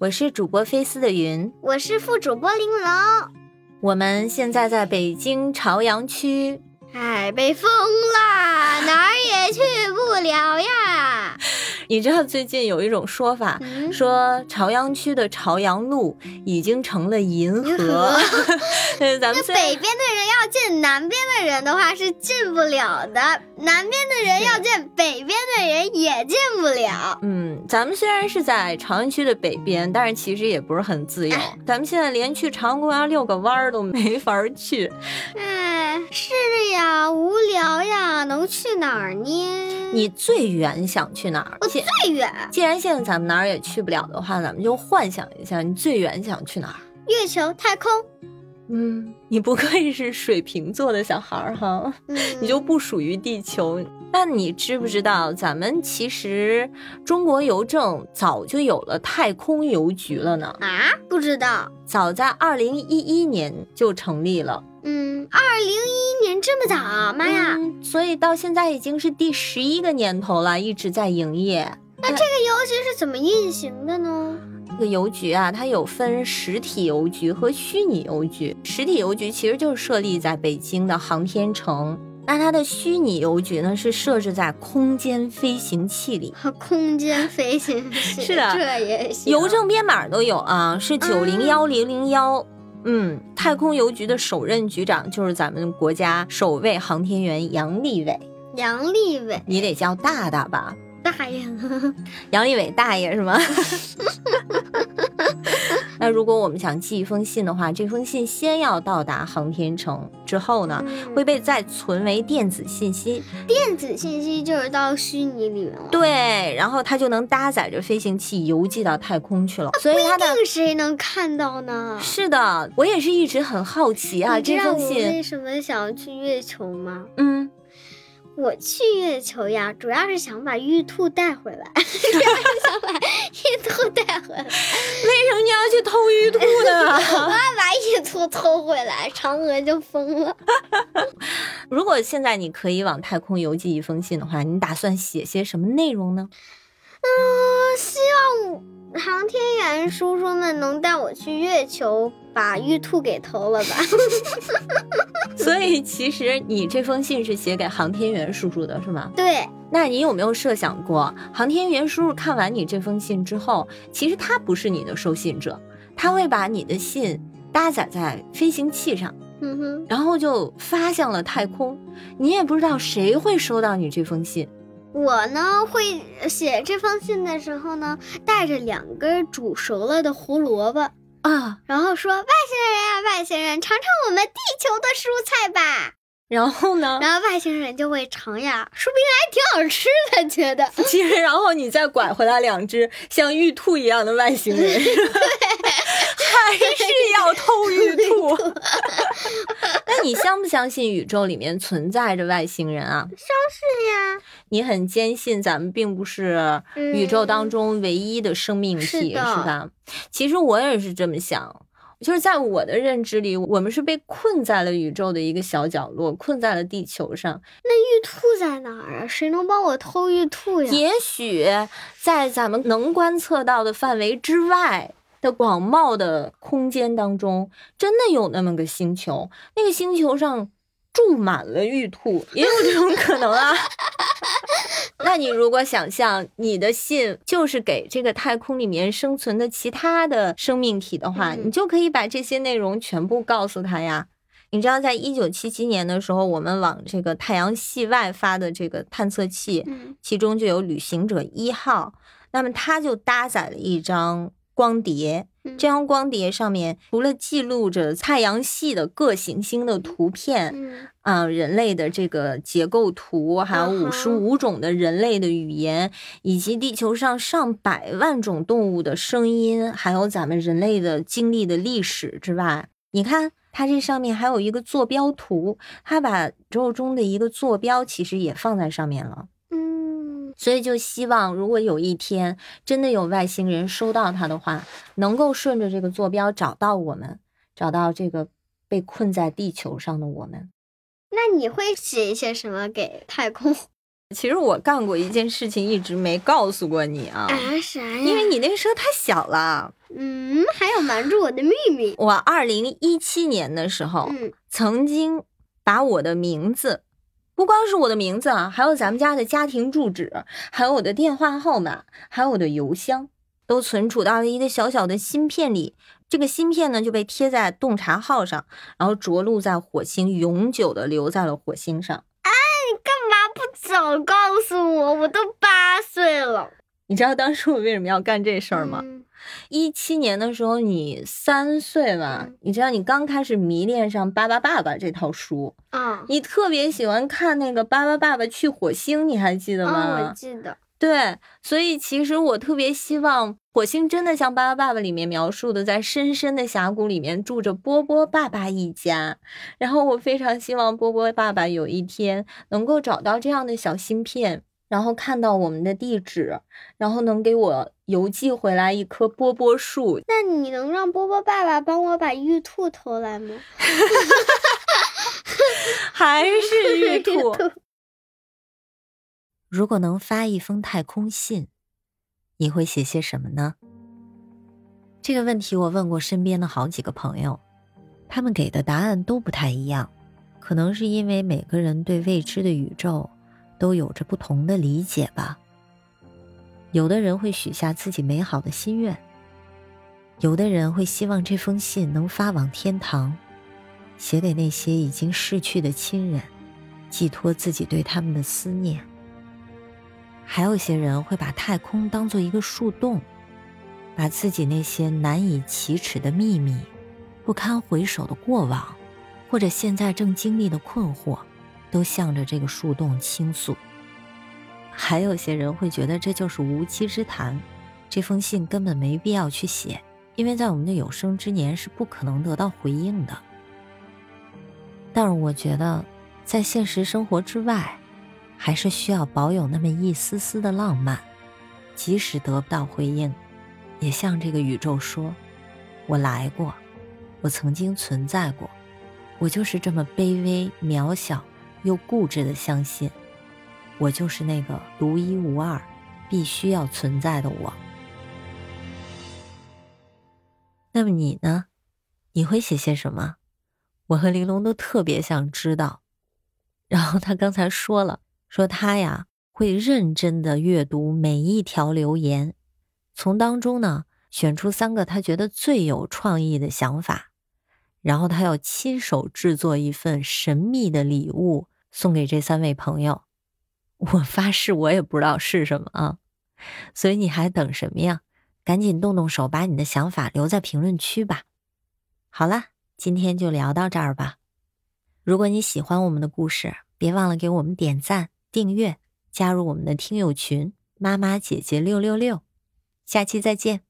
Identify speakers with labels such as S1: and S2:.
S1: 我是主播菲斯的云，
S2: 我是副主播玲珑。
S1: 我们现在在北京朝阳区，
S2: 哎，被封啦，哪儿也去不了呀。
S1: 你知道最近有一种说法，说朝阳区的朝阳路已经成了银河。咱们
S2: 北边的人要见南边的人的话是进不了的，南边的人要见北边也进不了。
S1: 嗯，咱们虽然是在朝阳区的北边，但是其实也不是很自由。咱们现在连去朝阳公园遛个弯儿都没法去。
S2: 哎，是呀，无聊呀，能去哪儿呢？
S1: 你最远想去哪儿？
S2: 我最远。
S1: 既然现在咱们哪儿也去不了的话，咱们就幻想一下，你最远想去哪儿？
S2: 月球、太空。
S1: 嗯，你不愧是水瓶座的小孩儿哈，你就不属于地球。那你知不知道，咱们其实中国邮政早就有了太空邮局了呢？
S2: 啊，不知道，
S1: 早在二零一一年就成立了。
S2: 嗯，二零一一年这么早，妈呀！
S1: 所以到现在已经是第十一个年头了，一直在营业。
S2: 那这个邮局是怎么运行的呢？
S1: 这个邮局啊，它有分实体邮局和虚拟邮局。实体邮局其实就是设立在北京的航天城，那它的虚拟邮局呢是设置在空间飞行器里。
S2: 空间飞行器
S1: 是的，
S2: 这也行。
S1: 邮政编码都有啊，是九零幺零零幺。嗯，太空邮局的首任局长就是咱们国家首位航天员杨利伟。
S2: 杨利伟，
S1: 你得叫大大吧？
S2: 大爷，
S1: 杨利伟大爷是吗？那如果我们想寄一封信的话，这封信先要到达航天城，之后呢会被再存为电子信息。
S2: 电子信息就是到虚拟里面了。
S1: 对，然后它就能搭载着飞行器邮寄到太空去了。所以它的
S2: 谁能看到呢？
S1: 是的，我也是一直很好奇啊，这封信
S2: 为什么想要去月球吗？
S1: 嗯。
S2: 我去月球呀，主要是想把玉兔带回来，主要是想把玉兔带回来。
S1: 兔呢？
S2: 我要把玉兔偷回来，嫦娥就疯了。
S1: 如果现在你可以往太空邮寄一封信的话，你打算写些什么内容呢？
S2: 嗯，希望。航天员叔叔们能带我去月球，把玉兔给偷了吧？
S1: 所以其实你这封信是写给航天员叔叔的，是吗？
S2: 对。
S1: 那你有没有设想过，航天员叔叔看完你这封信之后，其实他不是你的收信者，他会把你的信搭载在飞行器上，
S2: 嗯哼，
S1: 然后就发向了太空。你也不知道谁会收到你这封信。
S2: 我呢，会写这封信的时候呢，带着两根煮熟了的胡萝卜
S1: 啊，
S2: 然后说：“外星人啊，外星人，尝尝我们地球的蔬菜吧。”
S1: 然后呢？
S2: 然后外星人就会尝呀，说不定还挺好吃的，觉得。
S1: 其实，然后你再拐回来两只像玉兔一样的外星人，对，还是要偷玉兔。那你相不相信宇宙里面存在着外星人啊？
S2: 相信呀。
S1: 你很坚信咱们并不是宇宙当中唯一的生命体，是吧？其实我也是这么想。就是在我的认知里，我们是被困在了宇宙的一个小角落，困在了地球上。
S2: 那玉兔在哪儿啊？谁能帮我偷玉兔呀？
S1: 也许在咱们能观测到的范围之外的广袤的空间当中，真的有那么个星球。那个星球上。住满了玉兔，也有这种可能啊。那你如果想象你的信就是给这个太空里面生存的其他的生命体的话，你就可以把这些内容全部告诉他呀。你知道，在一九七七年的时候，我们往这个太阳系外发的这个探测器，其中就有旅行者一号，那么它就搭载了一张光碟。这张光碟上面除了记录着太阳系的各行星的图片，嗯，人类的这个结构图，还有五十五种的人类的语言，以及地球上上百万种动物的声音，还有咱们人类的经历的历史之外，你看它这上面还有一个坐标图，它把宇宙中的一个坐标其实也放在上面了。所以就希望，如果有一天真的有外星人收到它的话，能够顺着这个坐标找到我们，找到这个被困在地球上的我们。
S2: 那你会写一些什么给太空？
S1: 其实我干过一件事情，一直没告诉过你啊。
S2: 啊，啥呀？
S1: 因为你那时候太小了。
S2: 嗯，还有瞒住我的秘密。
S1: 我二零一七年的时候，
S2: 嗯，
S1: 曾经把我的名字，不光是我的名字啊，还有咱们家的家庭住址，还有我的电话号码，还有我的邮箱，都存储到了一个小小的芯片里。这个芯片呢，就被贴在洞察号上，然后着陆在火星，永久的留在了火星上。
S2: 哎你干嘛不早告诉我？我都八岁了。
S1: 你知道当时我为什么要干这事儿吗？
S2: 嗯
S1: 一七年的时候，你三岁吧？
S2: 嗯
S1: 你知道你刚开始迷恋上《巴巴爸爸》这套书，
S2: 啊，
S1: 你特别喜欢看那个《巴巴爸爸去火星》，你还记得
S2: 啊，
S1: 吗？
S2: 我记得。
S1: 对，所以其实我特别希望火星真的像《巴巴爸爸》里面描述的，在深深的峡谷里面住着波波爸爸一家。然后我非常希望波波爸爸有一天能够找到这样的小芯片，然后看到我们的地址，然后能给我邮寄回来一棵波波树。
S2: 那你能让波波爸爸帮我把玉兔偷来吗？
S1: 还是玉 兔。
S2: 兔
S1: 如果能发一封太空信，你会写些什么呢？这个问题我问过身边的好几个朋友，他们给的答案都不太一样。可能是因为每个人对未知的宇宙都有着不同的理解吧。有的人会许下自己美好的心愿，有的人会希望这封信能发往天堂，写给那些已经逝去的亲人，寄托自己对他们的思念。还有些人会把太空当做一个树洞，把自己那些难以启齿的秘密、不堪回首的过往，或者现在正经历的困惑，都向着这个树洞倾诉。还有些人会觉得这就是无稽之谈，这封信根本没必要去写，因为在我们的有生之年是不可能得到回应的。但是我觉得，在现实生活之外，还是需要保有那么一丝丝的浪漫，即使得不到回应，也向这个宇宙说：“我来过，我曾经存在过，我就是这么卑微、渺小又固执的相信，我就是那个独一无二、必须要存在的我。”那么你呢？你会写些什么？我和玲珑都特别想知道。然后他刚才说了。说他呀会认真的阅读每一条留言，从当中呢选出三个他觉得最有创意的想法，然后他要亲手制作一份神秘的礼物送给这三位朋友。我发誓我也不知道是什么啊，所以你还等什么呀？赶紧动动手，把你的想法留在评论区吧。好了，今天就聊到这儿吧。如果你喜欢我们的故事，别忘了给我们点赞。订阅，加入我们的听友群，妈妈姐姐六六六，下期再见。